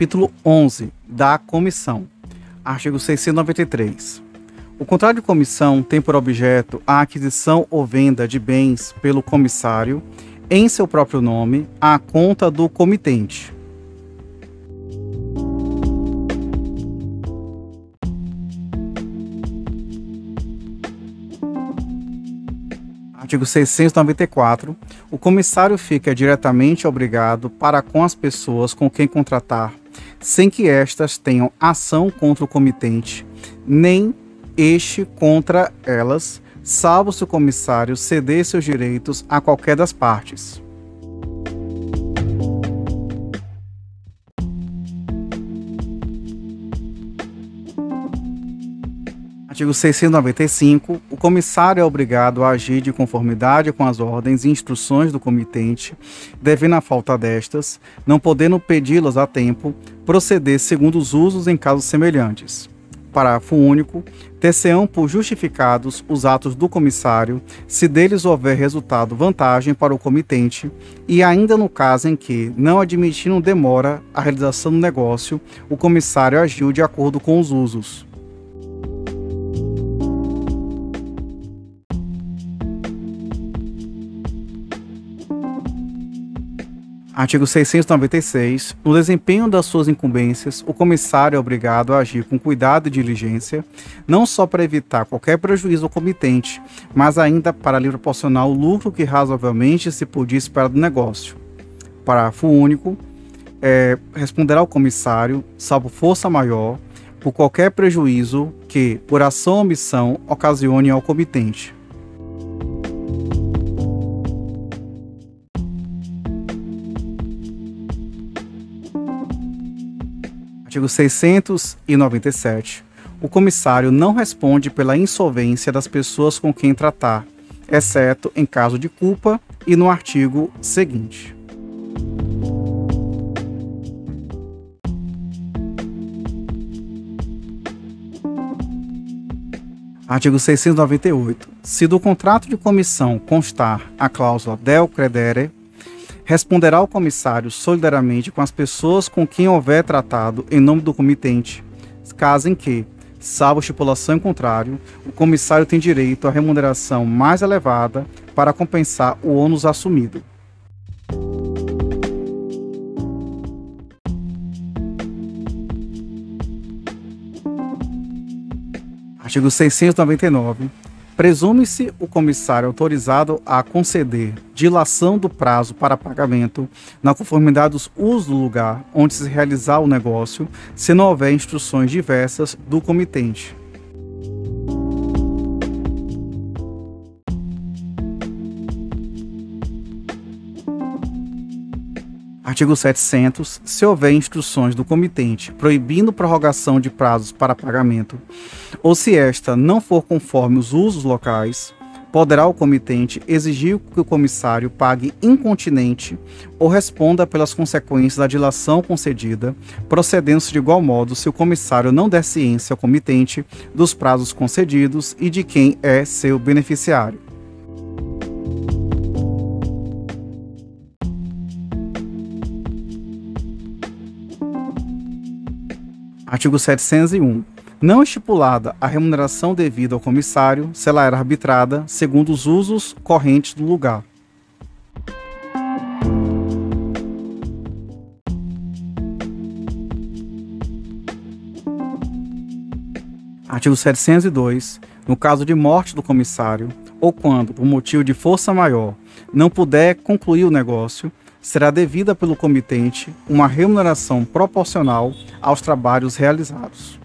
Capítulo 11 da Comissão. Artigo 693. O contrato de comissão tem por objeto a aquisição ou venda de bens pelo comissário em seu próprio nome à conta do comitente. Artigo 694. O comissário fica diretamente obrigado para com as pessoas com quem contratar, sem que estas tenham ação contra o comitente, nem este contra elas, salvo se o comissário ceder seus direitos a qualquer das partes. Artigo 695. O comissário é obrigado a agir de conformidade com as ordens e instruções do comitente, devendo a falta destas, não podendo pedi-las a tempo, proceder segundo os usos em casos semelhantes. Parágrafo único. Ter-se-ão por justificados os atos do comissário, se deles houver resultado vantagem para o comitente, e ainda no caso em que, não admitindo demora a realização do negócio, o comissário agiu de acordo com os usos. Artigo 696. No desempenho das suas incumbências, o comissário é obrigado a agir com cuidado e diligência, não só para evitar qualquer prejuízo ao comitente, mas ainda para lhe proporcionar o lucro que razoavelmente se podia esperar do negócio. Parágrafo único. É, responderá o comissário, salvo força maior, por qualquer prejuízo que, por ação ou omissão, ocasione ao comitente. Artigo 697. O comissário não responde pela insolvência das pessoas com quem tratar, exceto em caso de culpa e no artigo seguinte. Artigo 698. Se do contrato de comissão constar a cláusula del credere, responderá o comissário solidariamente com as pessoas com quem houver tratado em nome do comitente, caso em que, salvo estipulação em contrário, o comissário tem direito à remuneração mais elevada para compensar o ônus assumido. Artigo 699 presume-se o comissário autorizado a conceder dilação do prazo para pagamento na conformidade dos usos do lugar onde se realizar o negócio, se não houver instruções diversas do comitente. Artigo 700. Se houver instruções do comitente proibindo prorrogação de prazos para pagamento, ou se esta não for conforme os usos locais, poderá o comitente exigir que o comissário pague incontinente ou responda pelas consequências da dilação concedida, procedendo-se de igual modo se o comissário não der ciência ao comitente dos prazos concedidos e de quem é seu beneficiário. Artigo 701. Não estipulada a remuneração devida ao comissário, se ela era arbitrada segundo os usos correntes do lugar. Artigo 702. No caso de morte do comissário, ou quando, por motivo de força maior, não puder concluir o negócio, será devida pelo comitente uma remuneração proporcional aos trabalhos realizados.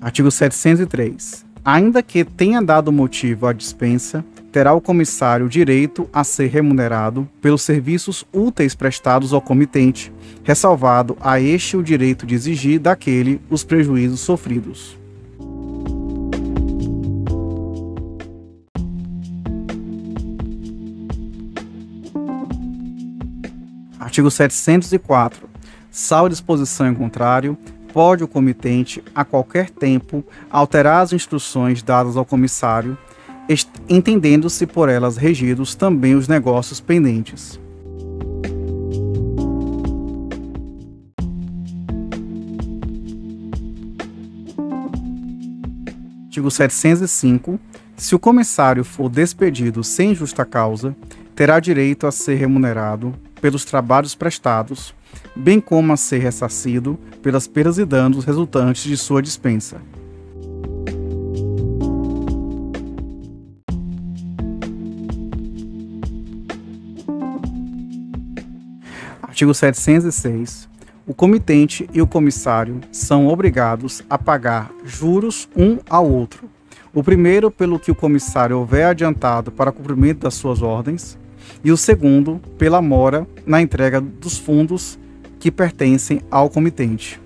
Artigo 703. Ainda que tenha dado motivo à dispensa, terá o comissário direito a ser remunerado pelos serviços úteis prestados ao comitente, ressalvado a este o direito de exigir daquele os prejuízos sofridos. Artigo 704. Salvo disposição em contrário, pode o comitente, a qualquer tempo, alterar as instruções dadas ao comissário, entendendo-se por elas regidos também os negócios pendentes. Artigo 705. Se o comissário for despedido sem justa causa, terá direito a ser remunerado pelos trabalhos prestados, bem como a ser ressarcido pelas perdas e danos resultantes de sua dispensa. Artigo 706. O comitente e o comissário são obrigados a pagar juros um ao outro. O primeiro, pelo que o comissário houver adiantado para cumprimento das suas ordens, e o segundo, pela mora na entrega dos fundos que pertencem ao comitente.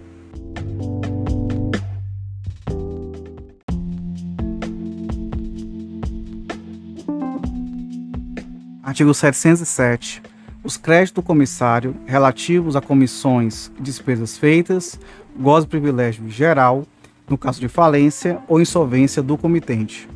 Artigo 707. Os créditos do comissário relativos a comissões e despesas feitas gozam privilégio geral no caso de falência ou insolvência do comitente.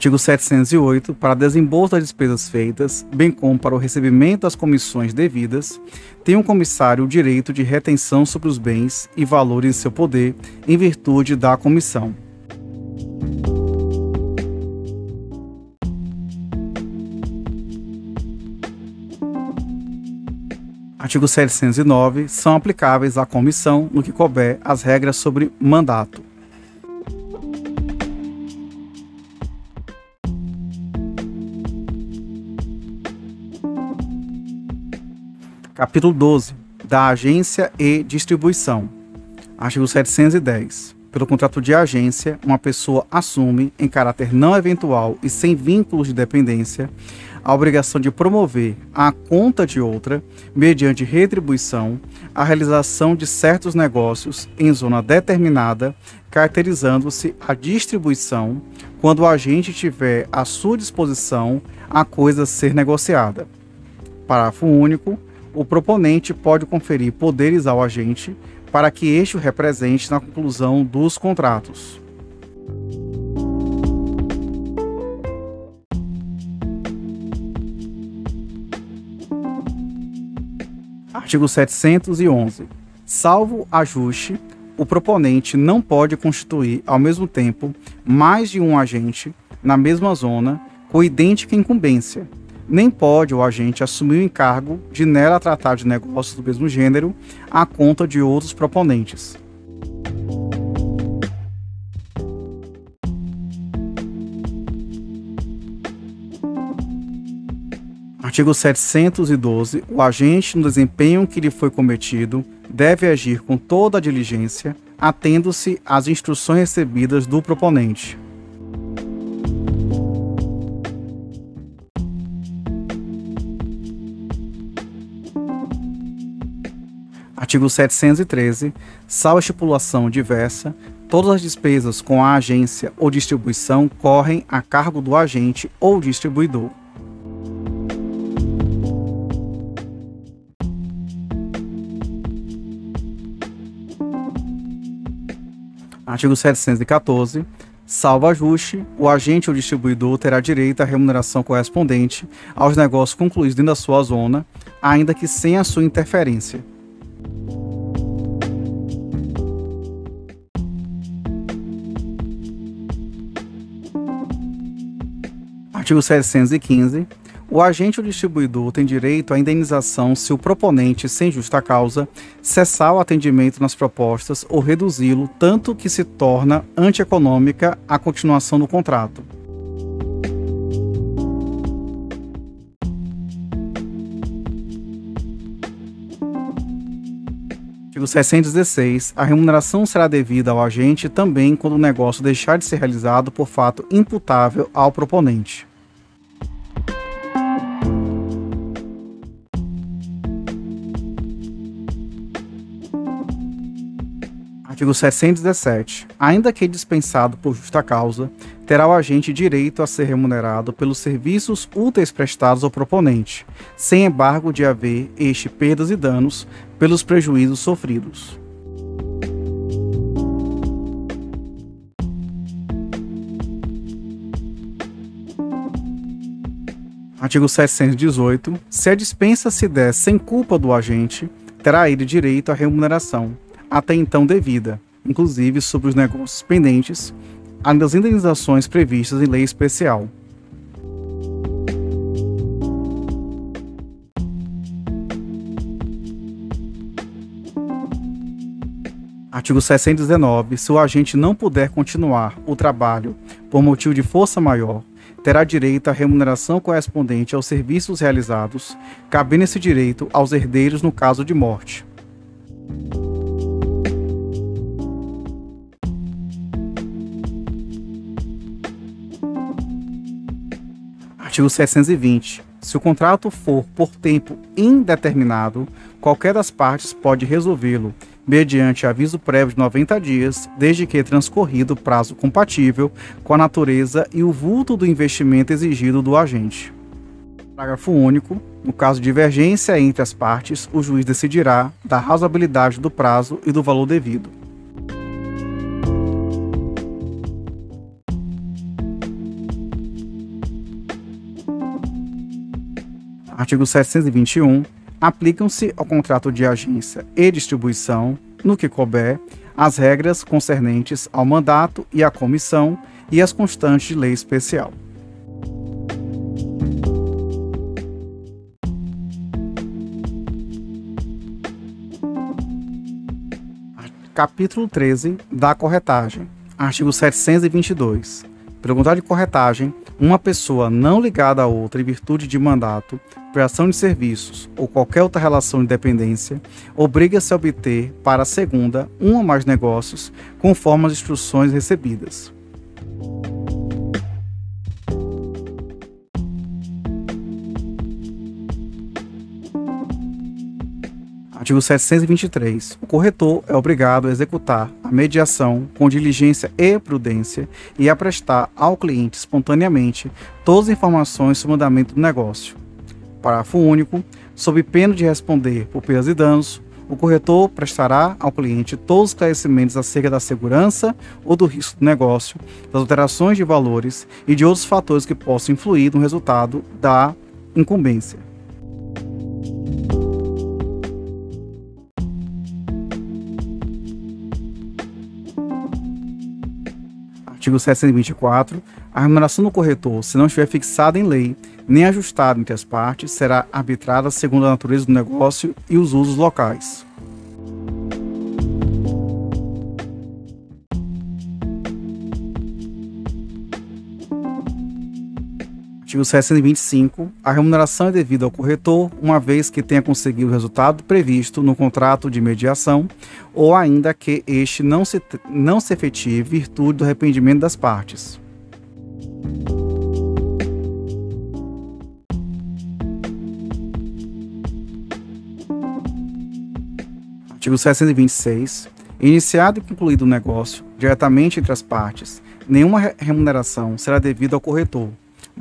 Artigo 708. Para desembolso das despesas feitas, bem como para o recebimento das comissões devidas, tem o um comissário o direito de retenção sobre os bens e valores em seu poder, em virtude da comissão. Artigo 709. São aplicáveis à comissão, no que couber, as regras sobre mandato. Capítulo 12 da Agência e Distribuição. Artigo 710. Pelo contrato de agência, uma pessoa assume, em caráter não eventual e sem vínculos de dependência, a obrigação de promover, à conta de outra, mediante retribuição, a realização de certos negócios em zona determinada, caracterizando-se a distribuição quando o agente tiver à sua disposição a coisa a ser negociada. Parágrafo único o proponente pode conferir poderes ao agente para que este o represente na conclusão dos contratos. Artigo 711. Salvo ajuste, o proponente não pode constituir ao mesmo tempo mais de um agente na mesma zona com idêntica incumbência, nem pode o agente assumir o encargo de nela tratar de negócios do mesmo gênero à conta de outros proponentes. Artigo 712. O agente, no desempenho que lhe foi cometido, deve agir com toda a diligência, atendo-se às instruções recebidas do proponente. Artigo 713. Salvo estipulação diversa, todas as despesas com a agência ou distribuição correm a cargo do agente ou distribuidor. Artigo 714. Salvo ajuste, o agente ou distribuidor terá direito à remuneração correspondente aos negócios concluídos dentro da sua zona, ainda que sem a sua interferência. Artigo 715. O agente ou distribuidor tem direito à indenização se o proponente, sem justa causa, cessar o atendimento nas propostas ou reduzi-lo tanto que se torna antieconômica a continuação do contrato. Artigo 616. A remuneração será devida ao agente também quando o negócio deixar de ser realizado por fato imputável ao proponente. Artigo Artigo 717. Ainda que dispensado por justa causa, terá o agente direito a ser remunerado pelos serviços úteis prestados ao proponente, sem embargo de haver este perdas e danos pelos prejuízos sofridos. Artigo 718. Se a dispensa se der sem culpa do agente, terá ele direito à remuneração, até então devida, inclusive sobre os negócios pendentes, além das indenizações previstas em lei especial. Artigo 619. Se o agente não puder continuar o trabalho por motivo de força maior, terá direito à remuneração correspondente aos serviços realizados, cabendo esse direito aos herdeiros no caso de morte. Artigo 720. Se o contrato for por tempo indeterminado, qualquer das partes pode resolvê-lo mediante aviso prévio de 90 dias, desde que transcorrido prazo compatível com a natureza e o vulto do investimento exigido do agente. Parágrafo único. No caso de divergência entre as partes, o juiz decidirá da razoabilidade do prazo e do valor devido. Artigo 721. Aplicam-se ao contrato de agência e distribuição, no que couber, as regras concernentes ao mandato e à comissão e as constantes de lei especial. Capítulo 13 da corretagem. Artigo 722. Pelo de corretagem, uma pessoa não ligada a outra em virtude de mandato, prestação de serviços ou qualquer outra relação de dependência, obriga-se a obter para a segunda um ou mais negócios, conforme as instruções recebidas. Artigo 723. O corretor é obrigado a executar a mediação com diligência e prudência e a prestar ao cliente espontaneamente todas as informações sobre o andamento do negócio. Parágrafo único. Sob pena de responder por perdas e danos, o corretor prestará ao cliente todos os esclarecimentos acerca da segurança ou do risco do negócio, das alterações de valores e de outros fatores que possam influir no resultado da incumbência. Artigo 724. A remuneração do corretor, se não estiver fixada em lei nem ajustada entre as partes, será arbitrada segundo a natureza do negócio e os usos locais. Artigo 725. A remuneração é devida ao corretor, uma vez que tenha conseguido o resultado previsto no contrato de mediação, ou ainda que este não se, não se efetive virtude do arrependimento das partes. Artigo 726. Iniciado e concluído o negócio, diretamente entre as partes, nenhuma remuneração será devida ao corretor,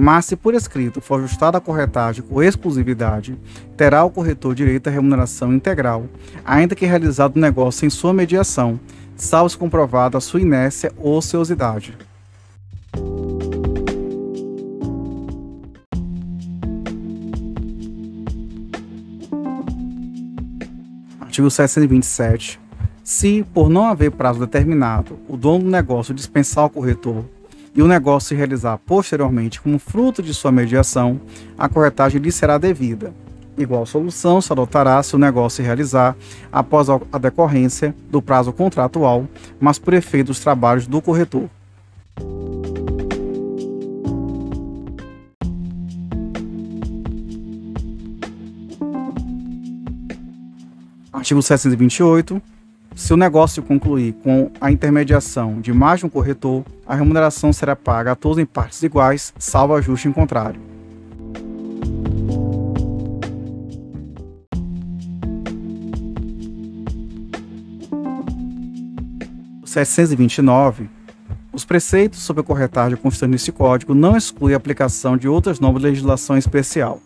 mas se por escrito for ajustada a corretagem com exclusividade, terá o corretor direito à remuneração integral, ainda que realizado o negócio em sua mediação, salvo se comprovada a sua inércia ou ociosidade. Artigo 727. Se, por não haver prazo determinado, o dono do negócio dispensar ao corretor e o negócio se realizar posteriormente como fruto de sua mediação, a corretagem lhe será devida. Igual solução se adotará se o negócio se realizar após a decorrência do prazo contratual, mas por efeito dos trabalhos do corretor. Artigo 728. Se o negócio concluir com a intermediação de mais de um corretor, a remuneração será paga a todos em partes iguais, salvo ajuste em contrário. 729, os preceitos sobre a corretagem constantes nesse código não excluem a aplicação de outras normas de legislação especial.